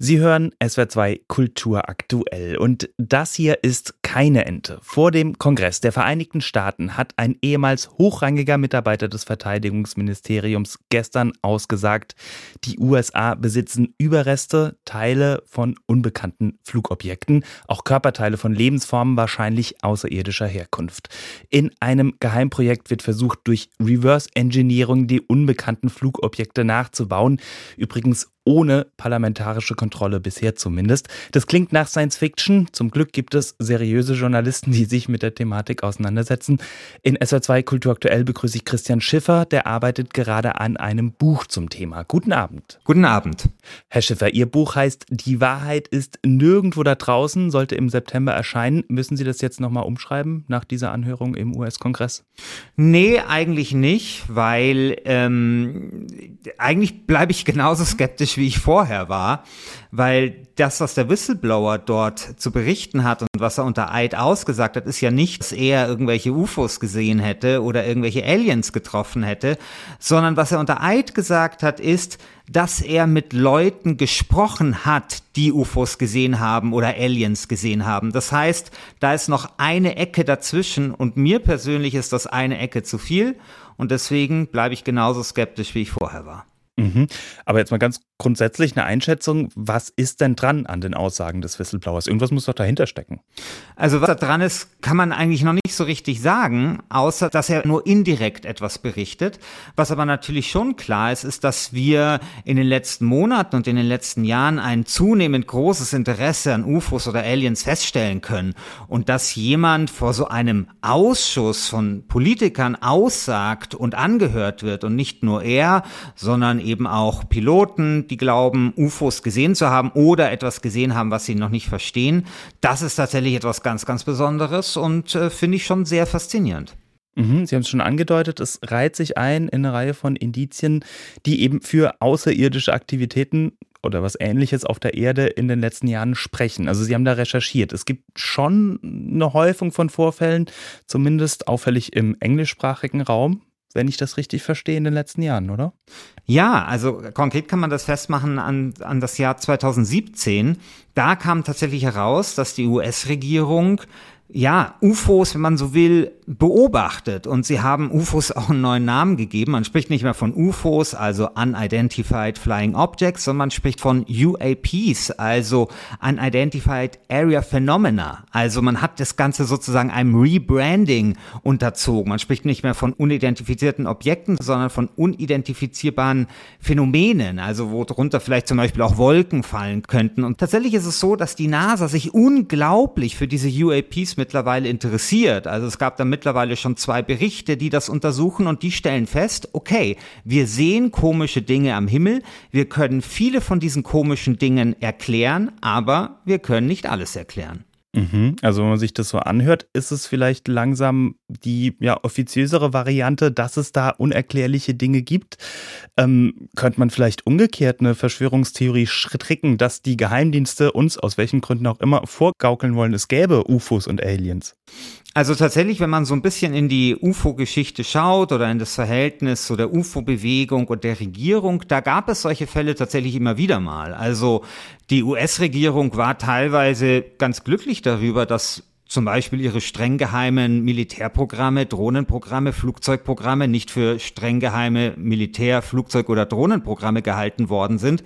Sie hören SWR 2 Kultur aktuell und das hier ist keine Ente. Vor dem Kongress der Vereinigten Staaten hat ein ehemals hochrangiger Mitarbeiter des Verteidigungsministeriums gestern ausgesagt, die USA besitzen Überreste, Teile von unbekannten Flugobjekten, auch Körperteile von Lebensformen wahrscheinlich außerirdischer Herkunft. In einem Geheimprojekt wird versucht, durch Reverse Engineering die unbekannten Flugobjekte nachzubauen. Übrigens ohne parlamentarische Kontrolle bisher zumindest. Das klingt nach Science Fiction. Zum Glück gibt es seriöse Journalisten, die sich mit der Thematik auseinandersetzen. In SR2 Kulturaktuell begrüße ich Christian Schiffer, der arbeitet gerade an einem Buch zum Thema. Guten Abend. Guten Abend. Herr Schiffer, Ihr Buch heißt Die Wahrheit ist nirgendwo da draußen, sollte im September erscheinen. Müssen Sie das jetzt nochmal umschreiben nach dieser Anhörung im US-Kongress? Nee, eigentlich nicht, weil ähm, eigentlich bleibe ich genauso skeptisch wie ich vorher war, weil das, was der Whistleblower dort zu berichten hat und was er unter Eid ausgesagt hat, ist ja nicht, dass er irgendwelche UFOs gesehen hätte oder irgendwelche Aliens getroffen hätte, sondern was er unter Eid gesagt hat, ist, dass er mit Leuten gesprochen hat, die UFOs gesehen haben oder Aliens gesehen haben. Das heißt, da ist noch eine Ecke dazwischen und mir persönlich ist das eine Ecke zu viel und deswegen bleibe ich genauso skeptisch, wie ich vorher war. Mhm. Aber jetzt mal ganz grundsätzlich eine Einschätzung, was ist denn dran an den Aussagen des Whistleblowers? Irgendwas muss doch dahinter stecken. Also was da dran ist, kann man eigentlich noch nicht so richtig sagen, außer dass er nur indirekt etwas berichtet. Was aber natürlich schon klar ist, ist, dass wir in den letzten Monaten und in den letzten Jahren ein zunehmend großes Interesse an UFOs oder Aliens feststellen können. Und dass jemand vor so einem Ausschuss von Politikern aussagt und angehört wird und nicht nur er, sondern eben auch Piloten, die glauben, UFOs gesehen zu haben oder etwas gesehen haben, was sie noch nicht verstehen. Das ist tatsächlich etwas ganz, ganz Besonderes und äh, finde ich schon sehr faszinierend. Mhm, sie haben es schon angedeutet, es reiht sich ein in eine Reihe von Indizien, die eben für außerirdische Aktivitäten oder was ähnliches auf der Erde in den letzten Jahren sprechen. Also Sie haben da recherchiert. Es gibt schon eine Häufung von Vorfällen, zumindest auffällig im englischsprachigen Raum wenn ich das richtig verstehe, in den letzten Jahren, oder? Ja, also konkret kann man das festmachen an, an das Jahr 2017. Da kam tatsächlich heraus, dass die US-Regierung ja, UFOs, wenn man so will, beobachtet. Und sie haben UFOs auch einen neuen Namen gegeben. Man spricht nicht mehr von UFOs, also Unidentified Flying Objects, sondern man spricht von UAPs, also Unidentified Area Phenomena. Also man hat das Ganze sozusagen einem Rebranding unterzogen. Man spricht nicht mehr von unidentifizierten Objekten, sondern von unidentifizierbaren Phänomenen, also wo darunter vielleicht zum Beispiel auch Wolken fallen könnten. Und tatsächlich ist es so, dass die NASA sich unglaublich für diese UAPs mittlerweile interessiert. Also es gab da mittlerweile schon zwei Berichte, die das untersuchen und die stellen fest, okay, wir sehen komische Dinge am Himmel, wir können viele von diesen komischen Dingen erklären, aber wir können nicht alles erklären. Mhm. Also wenn man sich das so anhört, ist es vielleicht langsam die ja, offiziösere Variante, dass es da unerklärliche Dinge gibt. Ähm, könnte man vielleicht umgekehrt eine Verschwörungstheorie stricken, dass die Geheimdienste uns aus welchen Gründen auch immer vorgaukeln wollen, es gäbe UFOs und Aliens? Also tatsächlich, wenn man so ein bisschen in die UFO-Geschichte schaut oder in das Verhältnis so der UFO-Bewegung und der Regierung, da gab es solche Fälle tatsächlich immer wieder mal. Also die US-Regierung war teilweise ganz glücklich darüber, dass zum Beispiel ihre streng geheimen Militärprogramme, Drohnenprogramme, Flugzeugprogramme nicht für streng geheime Militär-, Flugzeug- oder Drohnenprogramme gehalten worden sind,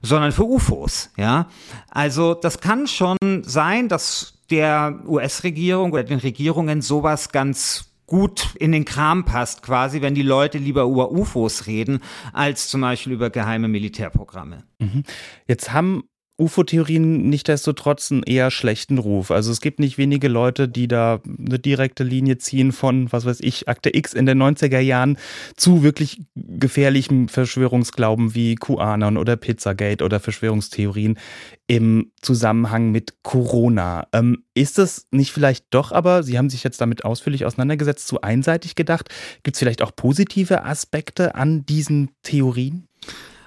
sondern für UFOs, ja. Also das kann schon sein, dass der US-Regierung oder den Regierungen sowas ganz gut in den Kram passt, quasi, wenn die Leute lieber über UFOs reden, als zum Beispiel über geheime Militärprogramme. Mhm. Jetzt haben UFO-Theorien nichtdestotrotz einen eher schlechten Ruf. Also es gibt nicht wenige Leute, die da eine direkte Linie ziehen von, was weiß ich, Akte X in den 90er Jahren zu wirklich gefährlichem Verschwörungsglauben wie QAnon oder Pizzagate oder Verschwörungstheorien im Zusammenhang mit Corona. Ähm, ist es nicht vielleicht doch aber, Sie haben sich jetzt damit ausführlich auseinandergesetzt, zu einseitig gedacht? Gibt es vielleicht auch positive Aspekte an diesen Theorien?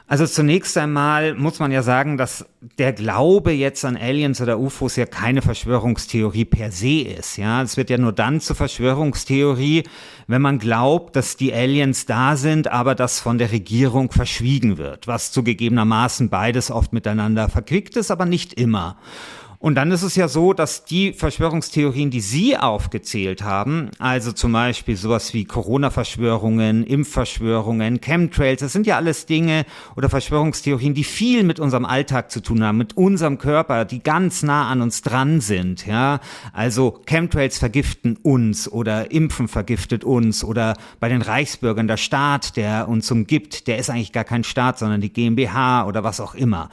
Also zunächst einmal muss man ja sagen, dass der Glaube jetzt an Aliens oder UFOs ja keine Verschwörungstheorie per se ist. Ja, es wird ja nur dann zur Verschwörungstheorie, wenn man glaubt, dass die Aliens da sind, aber das von der Regierung verschwiegen wird, was zugegebenermaßen beides oft miteinander verquickt ist, aber nicht immer. Und dann ist es ja so, dass die Verschwörungstheorien, die Sie aufgezählt haben, also zum Beispiel sowas wie Corona-Verschwörungen, Impfverschwörungen, Chemtrails, das sind ja alles Dinge oder Verschwörungstheorien, die viel mit unserem Alltag zu tun haben, mit unserem Körper, die ganz nah an uns dran sind, ja. Also Chemtrails vergiften uns oder Impfen vergiftet uns oder bei den Reichsbürgern der Staat, der uns umgibt, der ist eigentlich gar kein Staat, sondern die GmbH oder was auch immer.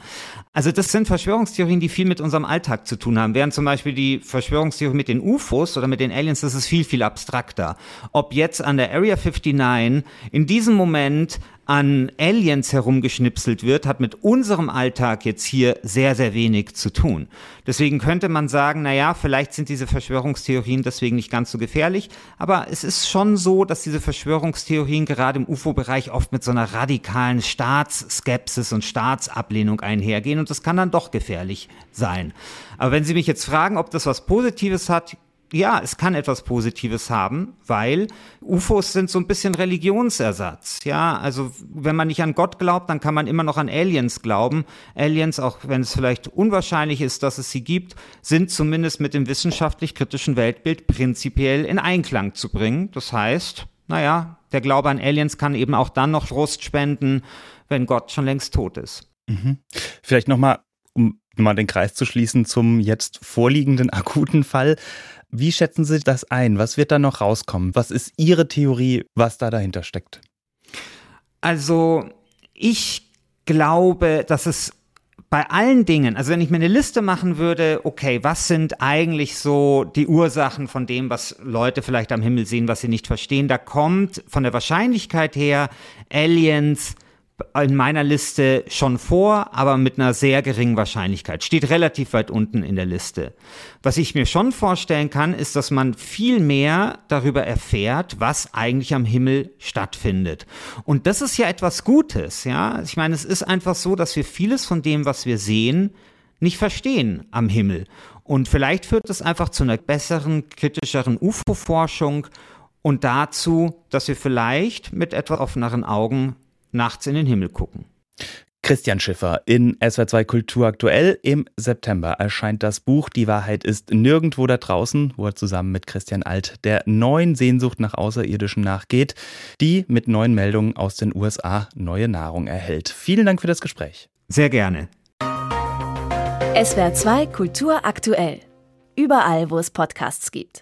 Also das sind Verschwörungstheorien, die viel mit unserem Alltag zu tun haben. Während zum Beispiel die Verschwörungstheorie mit den UFOs oder mit den Aliens, das ist viel, viel abstrakter. Ob jetzt an der Area 59 in diesem Moment an Aliens herumgeschnipselt wird, hat mit unserem Alltag jetzt hier sehr, sehr wenig zu tun. Deswegen könnte man sagen, na ja, vielleicht sind diese Verschwörungstheorien deswegen nicht ganz so gefährlich, aber es ist schon so, dass diese Verschwörungstheorien gerade im UFO-Bereich oft mit so einer radikalen Staatsskepsis und Staatsablehnung einhergehen und das kann dann doch gefährlich sein. Aber wenn Sie mich jetzt fragen, ob das was Positives hat, ja, es kann etwas Positives haben, weil UFOs sind so ein bisschen Religionsersatz. Ja, also wenn man nicht an Gott glaubt, dann kann man immer noch an Aliens glauben. Aliens, auch wenn es vielleicht unwahrscheinlich ist, dass es sie gibt, sind zumindest mit dem wissenschaftlich-kritischen Weltbild prinzipiell in Einklang zu bringen. Das heißt, naja, der Glaube an Aliens kann eben auch dann noch Trost spenden, wenn Gott schon längst tot ist. Mhm. Vielleicht nochmal, um mal den Kreis zu schließen zum jetzt vorliegenden akuten Fall. Wie schätzen Sie das ein? Was wird da noch rauskommen? Was ist Ihre Theorie, was da dahinter steckt? Also, ich glaube, dass es bei allen Dingen, also wenn ich mir eine Liste machen würde, okay, was sind eigentlich so die Ursachen von dem, was Leute vielleicht am Himmel sehen, was sie nicht verstehen, da kommt von der Wahrscheinlichkeit her Aliens, in meiner Liste schon vor, aber mit einer sehr geringen Wahrscheinlichkeit. Steht relativ weit unten in der Liste. Was ich mir schon vorstellen kann, ist, dass man viel mehr darüber erfährt, was eigentlich am Himmel stattfindet. Und das ist ja etwas Gutes, ja. Ich meine, es ist einfach so, dass wir vieles von dem, was wir sehen, nicht verstehen am Himmel. Und vielleicht führt es einfach zu einer besseren, kritischeren UFO-Forschung und dazu, dass wir vielleicht mit etwas offeneren Augen nachts in den Himmel gucken. Christian Schiffer in SW2 Kultur aktuell. Im September erscheint das Buch Die Wahrheit ist nirgendwo da draußen, wo er zusammen mit Christian Alt der neuen Sehnsucht nach Außerirdischem nachgeht, die mit neuen Meldungen aus den USA neue Nahrung erhält. Vielen Dank für das Gespräch. Sehr gerne. SWR2 Kultur aktuell. Überall, wo es Podcasts gibt.